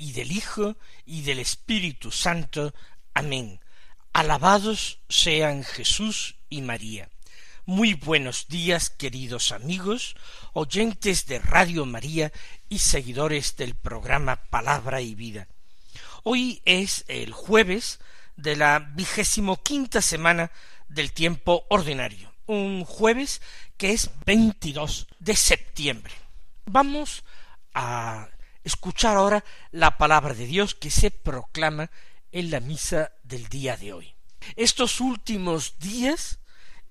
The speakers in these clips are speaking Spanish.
y del Hijo y del Espíritu Santo. Amén. Alabados sean Jesús y María. Muy buenos días, queridos amigos, oyentes de Radio María y seguidores del programa Palabra y Vida. Hoy es el jueves de la vigésimo quinta semana del tiempo ordinario, un jueves que es 22 de septiembre. Vamos a escuchar ahora la palabra de Dios que se proclama en la misa del día de hoy. Estos últimos días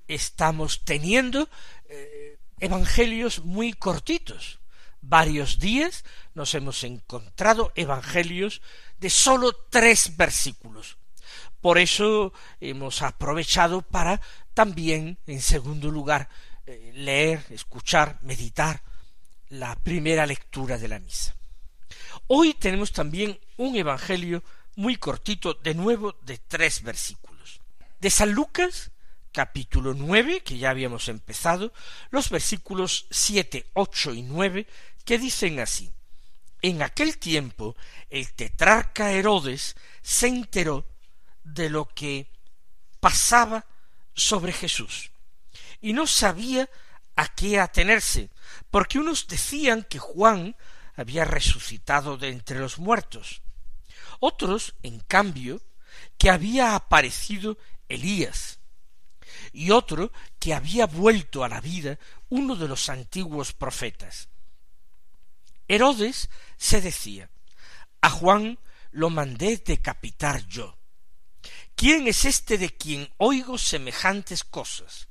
estamos teniendo eh, evangelios muy cortitos. Varios días nos hemos encontrado evangelios de sólo tres versículos. Por eso hemos aprovechado para también, en segundo lugar, eh, leer, escuchar, meditar la primera lectura de la misa. Hoy tenemos también un evangelio muy cortito, de nuevo de tres versículos. De San Lucas, capítulo nueve, que ya habíamos empezado, los versículos siete, ocho y nueve, que dicen así. En aquel tiempo el tetrarca Herodes se enteró de lo que pasaba sobre Jesús y no sabía a qué atenerse, porque unos decían que Juan había resucitado de entre los muertos, otros, en cambio, que había aparecido Elías, y otro que había vuelto a la vida uno de los antiguos profetas. Herodes se decía, a Juan lo mandé decapitar yo. ¿Quién es este de quien oigo semejantes cosas?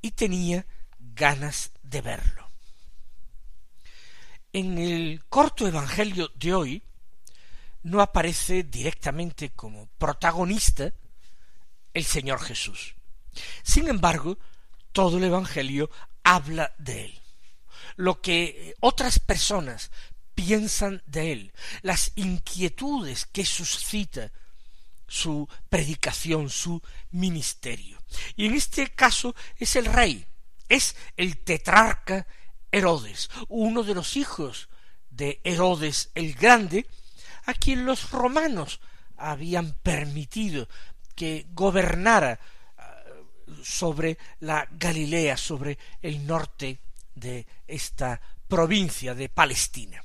Y tenía ganas de verlo. En el corto Evangelio de hoy no aparece directamente como protagonista el Señor Jesús. Sin embargo, todo el Evangelio habla de él. Lo que otras personas piensan de él, las inquietudes que suscita su predicación, su ministerio. Y en este caso es el rey, es el tetrarca Herodes, uno de los hijos de Herodes el Grande, a quien los romanos habían permitido que gobernara ah, sobre la Galilea, sobre el norte de esta provincia de Palestina.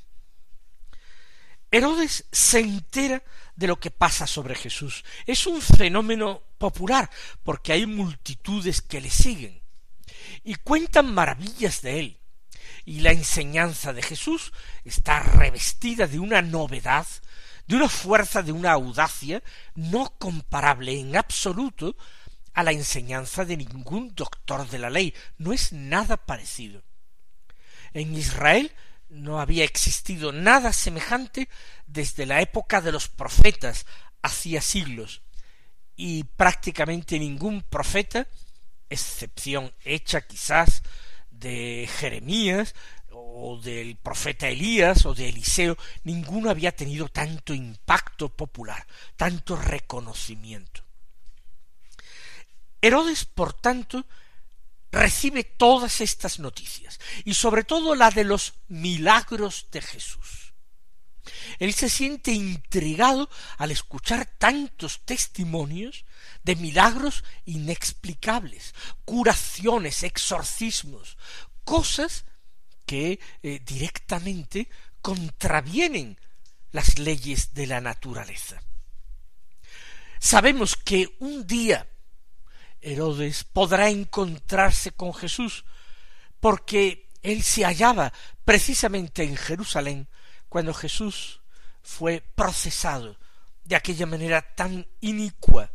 Herodes se entera de lo que pasa sobre Jesús. Es un fenómeno popular, porque hay multitudes que le siguen y cuentan maravillas de él. Y la enseñanza de Jesús está revestida de una novedad, de una fuerza, de una audacia no comparable en absoluto a la enseñanza de ningún doctor de la ley. No es nada parecido. En Israel no había existido nada semejante desde la época de los profetas, hacía siglos, y prácticamente ningún profeta excepción hecha quizás de Jeremías o del profeta Elías o de Eliseo, ninguno había tenido tanto impacto popular, tanto reconocimiento. Herodes, por tanto, recibe todas estas noticias, y sobre todo la de los milagros de Jesús. Él se siente intrigado al escuchar tantos testimonios de milagros inexplicables, curaciones, exorcismos, cosas que eh, directamente contravienen las leyes de la naturaleza. Sabemos que un día Herodes podrá encontrarse con Jesús, porque él se hallaba precisamente en Jerusalén cuando Jesús fue procesado de aquella manera tan inicua.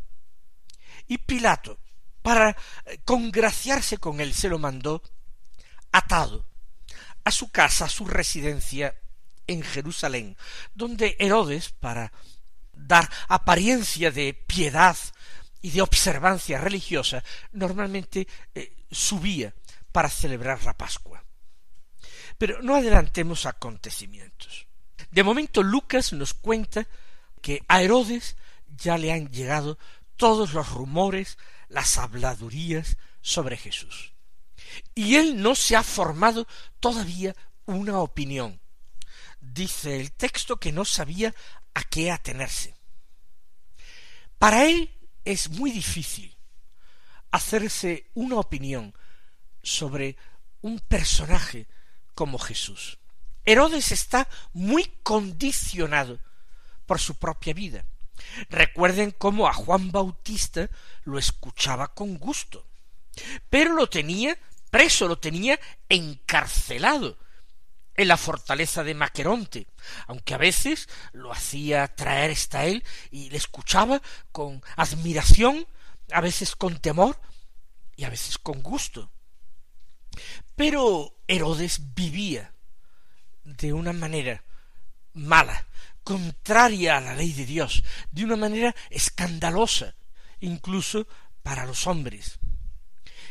Y Pilato, para eh, congraciarse con él, se lo mandó atado a su casa, a su residencia en Jerusalén, donde Herodes, para dar apariencia de piedad y de observancia religiosa, normalmente eh, subía para celebrar la Pascua. Pero no adelantemos acontecimientos. De momento Lucas nos cuenta que a Herodes ya le han llegado todos los rumores, las habladurías sobre Jesús. Y él no se ha formado todavía una opinión. Dice el texto que no sabía a qué atenerse. Para él es muy difícil hacerse una opinión sobre un personaje como Jesús. Herodes está muy condicionado por su propia vida. Recuerden cómo a Juan Bautista lo escuchaba con gusto, pero lo tenía preso, lo tenía encarcelado en la fortaleza de Maqueronte, aunque a veces lo hacía traer hasta él y le escuchaba con admiración, a veces con temor y a veces con gusto. Pero Herodes vivía de una manera mala, contraria a la ley de Dios, de una manera escandalosa, incluso para los hombres.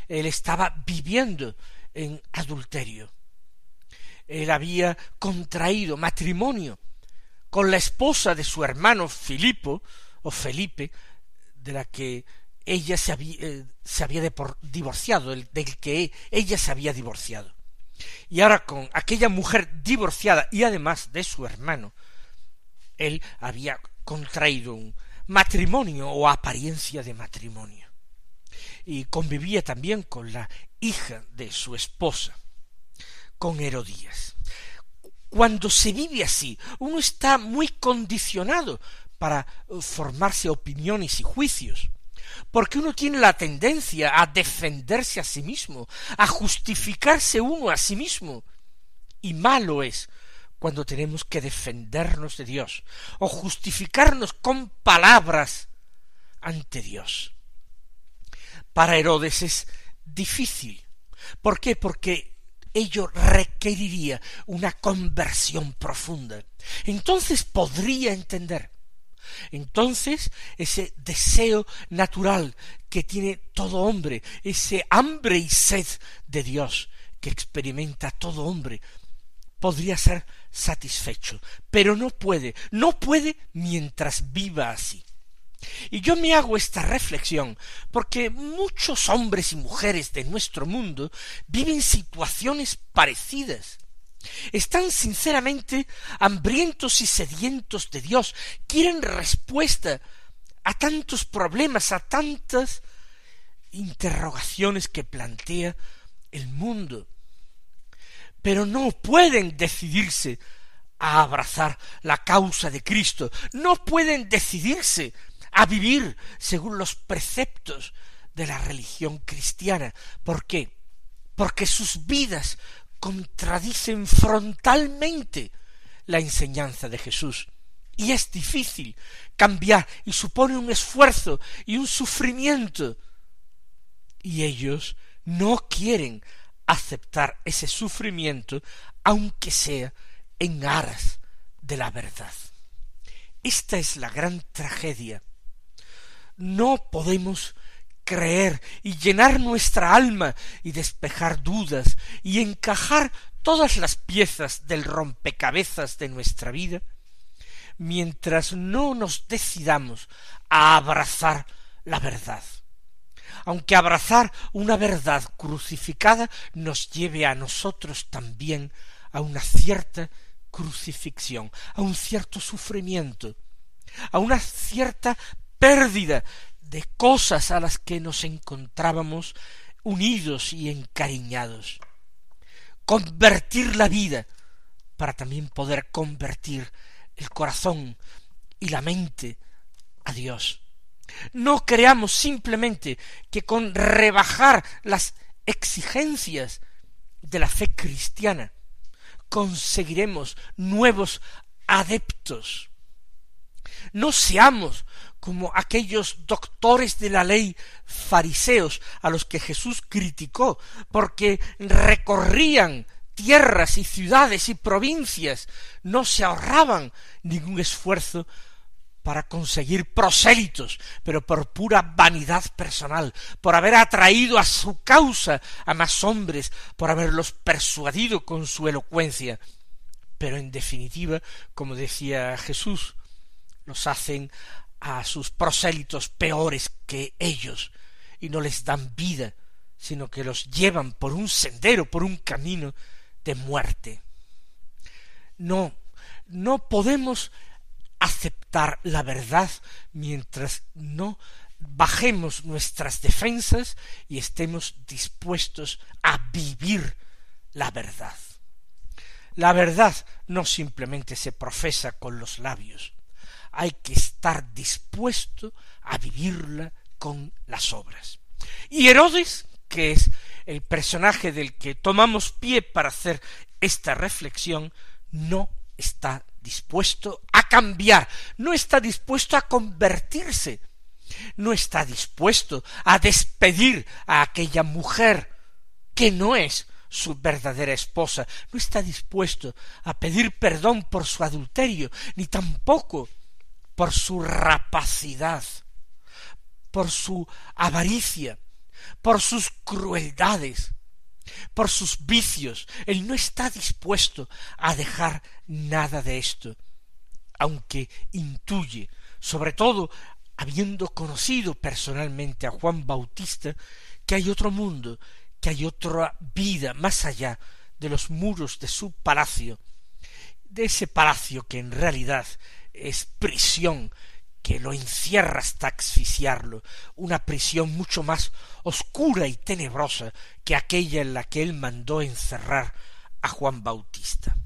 Él estaba viviendo en adulterio. Él había contraído matrimonio con la esposa de su hermano Filipo o Felipe, de la que ella se había, eh, se había divorciado, del que ella se había divorciado. Y ahora con aquella mujer divorciada y además de su hermano, él había contraído un matrimonio o apariencia de matrimonio. Y convivía también con la hija de su esposa, con Herodías. Cuando se vive así, uno está muy condicionado para formarse opiniones y juicios, porque uno tiene la tendencia a defenderse a sí mismo, a justificarse uno a sí mismo, y malo es cuando tenemos que defendernos de Dios o justificarnos con palabras ante Dios. Para Herodes es difícil. ¿Por qué? Porque ello requeriría una conversión profunda. Entonces podría entender. Entonces ese deseo natural que tiene todo hombre, ese hambre y sed de Dios que experimenta todo hombre, podría ser satisfecho, pero no puede, no puede mientras viva así. Y yo me hago esta reflexión porque muchos hombres y mujeres de nuestro mundo viven situaciones parecidas. Están sinceramente hambrientos y sedientos de Dios, quieren respuesta a tantos problemas, a tantas interrogaciones que plantea el mundo pero no pueden decidirse a abrazar la causa de Cristo, no pueden decidirse a vivir según los preceptos de la religión cristiana. ¿Por qué? Porque sus vidas contradicen frontalmente la enseñanza de Jesús. Y es difícil cambiar y supone un esfuerzo y un sufrimiento. Y ellos no quieren aceptar ese sufrimiento, aunque sea en aras de la verdad. Esta es la gran tragedia. No podemos creer y llenar nuestra alma y despejar dudas y encajar todas las piezas del rompecabezas de nuestra vida mientras no nos decidamos a abrazar la verdad. Aunque abrazar una verdad crucificada nos lleve a nosotros también a una cierta crucifixión, a un cierto sufrimiento, a una cierta pérdida de cosas a las que nos encontrábamos unidos y encariñados. Convertir la vida para también poder convertir el corazón y la mente a Dios. No creamos simplemente que con rebajar las exigencias de la fe cristiana conseguiremos nuevos adeptos. No seamos como aquellos doctores de la ley fariseos a los que Jesús criticó, porque recorrían tierras y ciudades y provincias, no se ahorraban ningún esfuerzo para conseguir prosélitos, pero por pura vanidad personal, por haber atraído a su causa a más hombres, por haberlos persuadido con su elocuencia. Pero en definitiva, como decía Jesús, los hacen a sus prosélitos peores que ellos, y no les dan vida, sino que los llevan por un sendero, por un camino de muerte. No, no podemos aceptar la verdad mientras no bajemos nuestras defensas y estemos dispuestos a vivir la verdad. La verdad no simplemente se profesa con los labios, hay que estar dispuesto a vivirla con las obras. Y Herodes, que es el personaje del que tomamos pie para hacer esta reflexión, no está dispuesto a cambiar, no está dispuesto a convertirse, no está dispuesto a despedir a aquella mujer que no es su verdadera esposa, no está dispuesto a pedir perdón por su adulterio, ni tampoco por su rapacidad, por su avaricia, por sus crueldades, por sus vicios. Él no está dispuesto a dejar nada de esto, aunque intuye, sobre todo habiendo conocido personalmente a Juan Bautista, que hay otro mundo, que hay otra vida más allá de los muros de su palacio, de ese palacio que en realidad es prisión que lo encierra hasta asfixiarlo, una prisión mucho más oscura y tenebrosa que aquella en la que él mandó encerrar a Juan Bautista.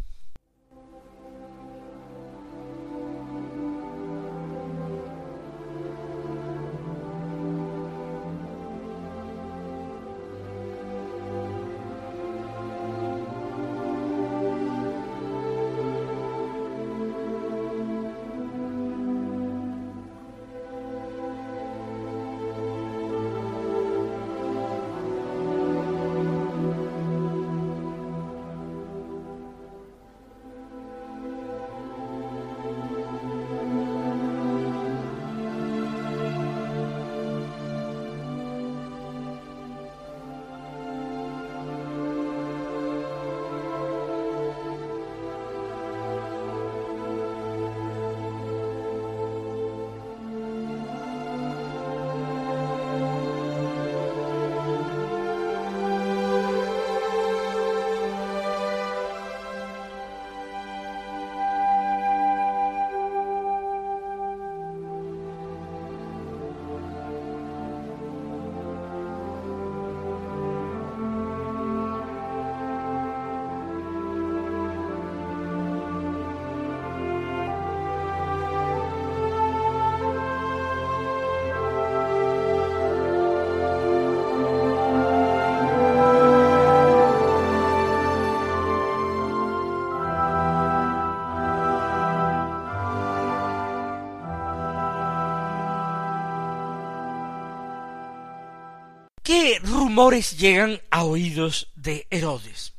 ¿Qué rumores llegan a oídos de Herodes?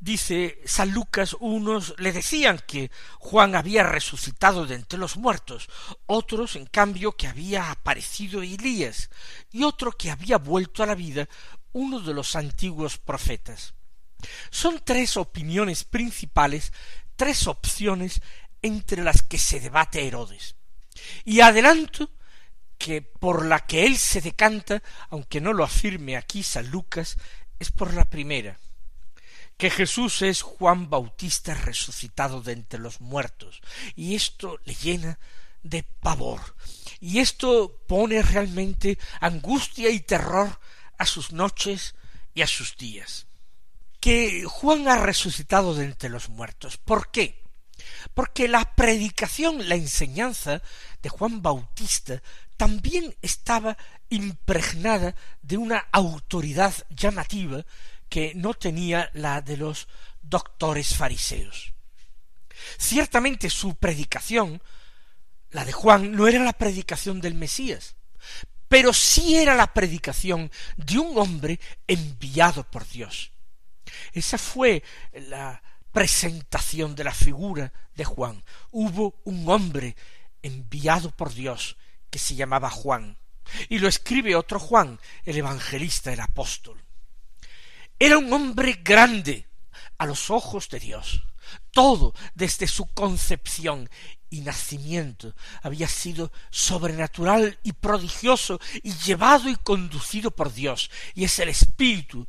Dice San Lucas, unos le decían que Juan había resucitado de entre los muertos, otros, en cambio, que había aparecido Elías, y otro que había vuelto a la vida uno de los antiguos profetas. Son tres opiniones principales, tres opciones entre las que se debate Herodes. Y adelanto que por la que él se decanta, aunque no lo afirme aquí San Lucas, es por la primera, que Jesús es Juan Bautista resucitado de entre los muertos, y esto le llena de pavor, y esto pone realmente angustia y terror a sus noches y a sus días. Que Juan ha resucitado de entre los muertos. ¿Por qué? Porque la predicación, la enseñanza de Juan Bautista también estaba impregnada de una autoridad llamativa que no tenía la de los doctores fariseos. Ciertamente su predicación, la de Juan, no era la predicación del Mesías, pero sí era la predicación de un hombre enviado por Dios. Esa fue la presentación de la figura de Juan. Hubo un hombre enviado por Dios, que se llamaba Juan, y lo escribe otro Juan, el evangelista, el apóstol. Era un hombre grande a los ojos de Dios. Todo desde su concepción y nacimiento había sido sobrenatural y prodigioso y llevado y conducido por Dios, y es el Espíritu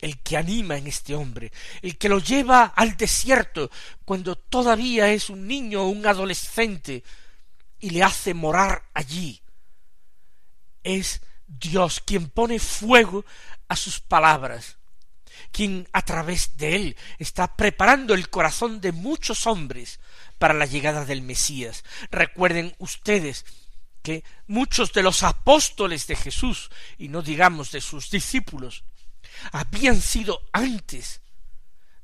el que anima en este hombre, el que lo lleva al desierto cuando todavía es un niño o un adolescente y le hace morar allí. Es Dios quien pone fuego a sus palabras, quien a través de él está preparando el corazón de muchos hombres para la llegada del Mesías. Recuerden ustedes que muchos de los apóstoles de Jesús, y no digamos de sus discípulos, habían sido antes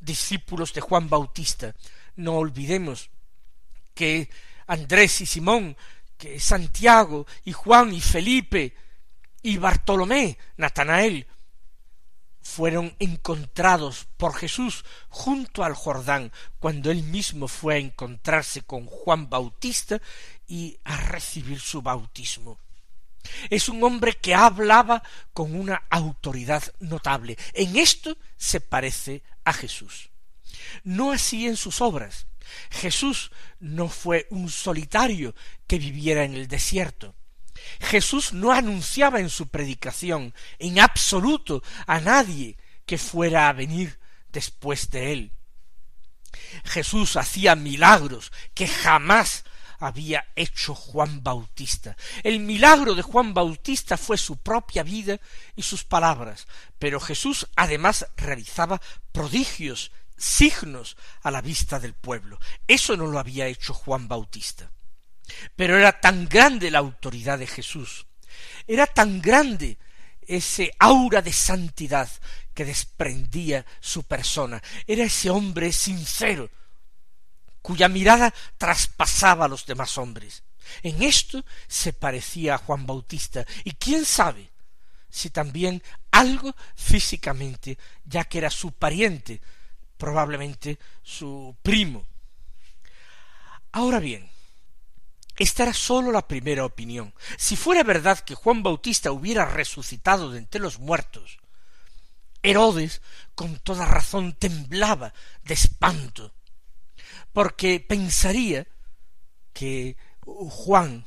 discípulos de Juan Bautista. No olvidemos que Andrés y Simón, que Santiago y Juan y Felipe y Bartolomé, Natanael, fueron encontrados por Jesús junto al Jordán, cuando él mismo fue a encontrarse con Juan Bautista y a recibir su bautismo. Es un hombre que hablaba con una autoridad notable. En esto se parece a Jesús. No así en sus obras. Jesús no fue un solitario que viviera en el desierto. Jesús no anunciaba en su predicación en absoluto a nadie que fuera a venir después de él. Jesús hacía milagros que jamás había hecho Juan Bautista. El milagro de Juan Bautista fue su propia vida y sus palabras, pero Jesús además realizaba prodigios, signos a la vista del pueblo. Eso no lo había hecho Juan Bautista. Pero era tan grande la autoridad de Jesús, era tan grande ese aura de santidad que desprendía su persona, era ese hombre sincero, cuya mirada traspasaba a los demás hombres. En esto se parecía a Juan Bautista, y quién sabe si también algo físicamente, ya que era su pariente, probablemente su primo. Ahora bien, esta era sólo la primera opinión. Si fuera verdad que Juan Bautista hubiera resucitado de entre los muertos, Herodes con toda razón temblaba de espanto, porque pensaría que Juan,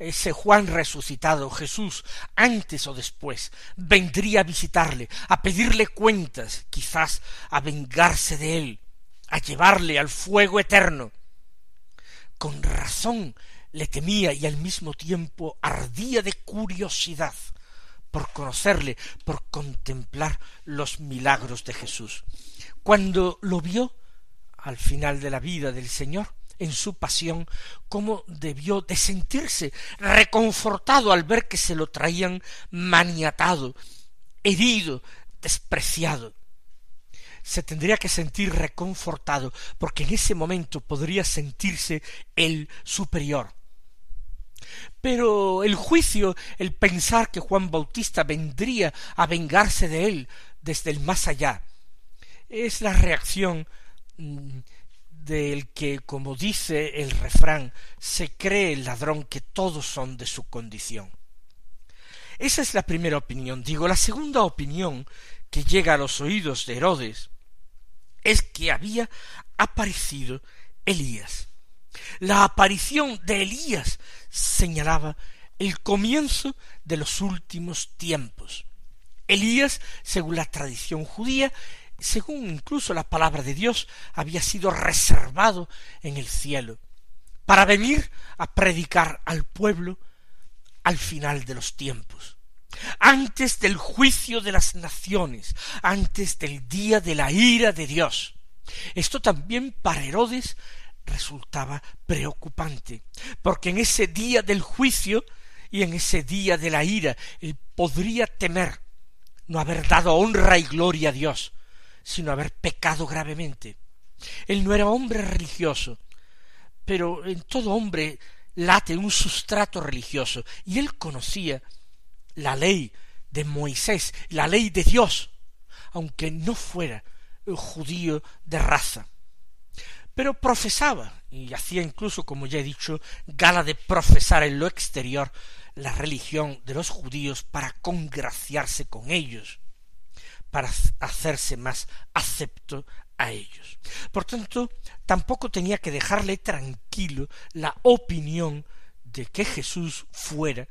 ese Juan resucitado, Jesús, antes o después, vendría a visitarle, a pedirle cuentas, quizás a vengarse de él, a llevarle al fuego eterno. Con razón le temía y al mismo tiempo ardía de curiosidad por conocerle, por contemplar los milagros de Jesús. Cuando lo vio al final de la vida del Señor, en su pasión, cómo debió de sentirse reconfortado al ver que se lo traían maniatado, herido, despreciado. Se tendría que sentir reconfortado, porque en ese momento podría sentirse el superior, pero el juicio, el pensar que Juan Bautista vendría a vengarse de él desde el más allá, es la reacción mm, del que, como dice el refrán, se cree el ladrón que todos son de su condición. Esa es la primera opinión. Digo, la segunda opinión que llega a los oídos de Herodes es que había aparecido Elías. La aparición de Elías señalaba el comienzo de los últimos tiempos. Elías, según la tradición judía, según incluso la palabra de Dios, había sido reservado en el cielo para venir a predicar al pueblo al final de los tiempos, antes del juicio de las naciones, antes del día de la ira de Dios. Esto también para Herodes resultaba preocupante, porque en ese día del juicio y en ese día de la ira él podría temer no haber dado honra y gloria a Dios, sino haber pecado gravemente. Él no era hombre religioso, pero en todo hombre late un sustrato religioso, y él conocía la ley de Moisés, la ley de Dios, aunque no fuera judío de raza. pero profesaba, y hacía incluso, como ya he dicho, gala de profesar en lo exterior la religión de los judíos para congraciarse con ellos, para hacerse más acepto a ellos. Por tanto, tampoco tenía que dejarle tranquilo la opinión de que Jesús fuera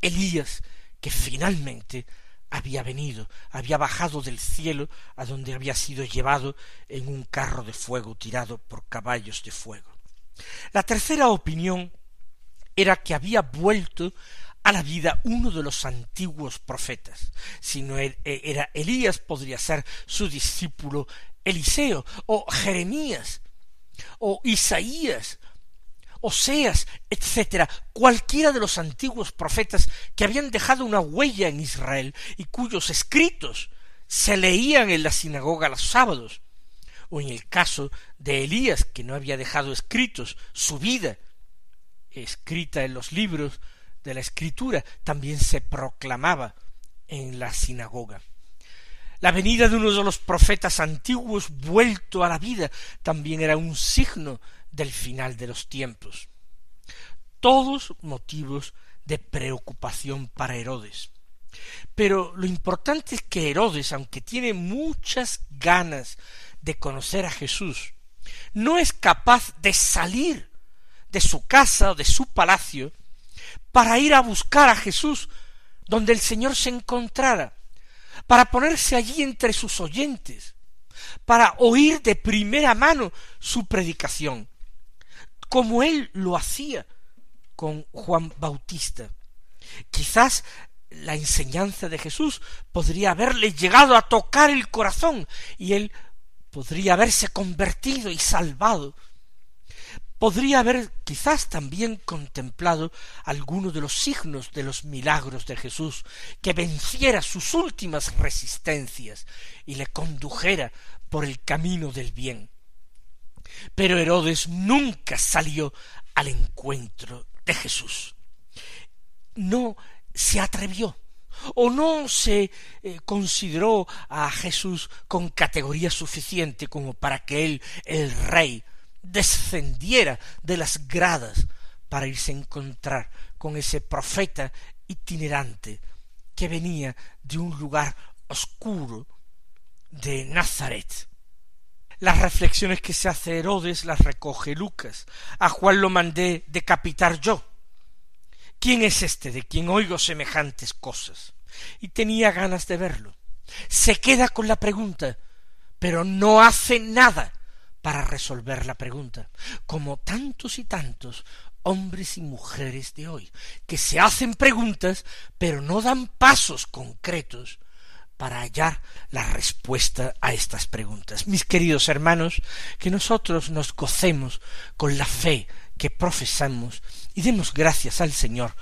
Elías, que finalmente había venido, había bajado del cielo a donde había sido llevado en un carro de fuego tirado por caballos de fuego. La tercera opinión era que había vuelto a la vida uno de los antiguos profetas. Si no er, e, era Elías, podría ser su discípulo Eliseo, o Jeremías, o Isaías, Oseas, etcétera, cualquiera de los antiguos profetas que habían dejado una huella en Israel y cuyos escritos se leían en la sinagoga los sábados, o en el caso de Elías, que no había dejado escritos su vida, escrita en los libros de la escritura, también se proclamaba en la sinagoga. La venida de uno de los profetas antiguos vuelto a la vida también era un signo del final de los tiempos. Todos motivos de preocupación para Herodes. Pero lo importante es que Herodes, aunque tiene muchas ganas de conocer a Jesús, no es capaz de salir de su casa o de su palacio para ir a buscar a Jesús donde el Señor se encontrara, para ponerse allí entre sus oyentes, para oír de primera mano su predicación, como él lo hacía con Juan Bautista. Quizás la enseñanza de Jesús podría haberle llegado a tocar el corazón y él podría haberse convertido y salvado. Podría haber quizás también contemplado alguno de los signos de los milagros de Jesús, que venciera sus últimas resistencias y le condujera por el camino del bien. Pero Herodes nunca salió al encuentro de Jesús. No se atrevió o no se eh, consideró a Jesús con categoría suficiente como para que él, el rey, descendiera de las gradas para irse a encontrar con ese profeta itinerante que venía de un lugar oscuro de Nazaret. Las reflexiones que se hace Herodes las recoge Lucas. A Juan lo mandé decapitar yo. ¿Quién es este de quien oigo semejantes cosas? Y tenía ganas de verlo. Se queda con la pregunta, pero no hace nada para resolver la pregunta, como tantos y tantos hombres y mujeres de hoy, que se hacen preguntas, pero no dan pasos concretos para hallar la respuesta a estas preguntas. Mis queridos hermanos, que nosotros nos gocemos con la fe que profesamos y demos gracias al Señor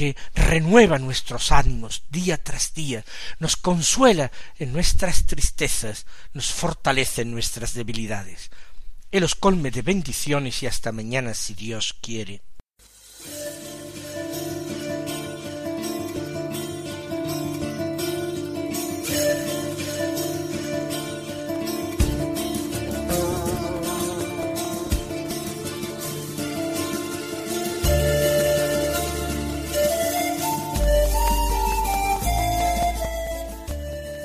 que renueva nuestros ánimos día tras día, nos consuela en nuestras tristezas, nos fortalece en nuestras debilidades. Él os colme de bendiciones y hasta mañana si Dios quiere.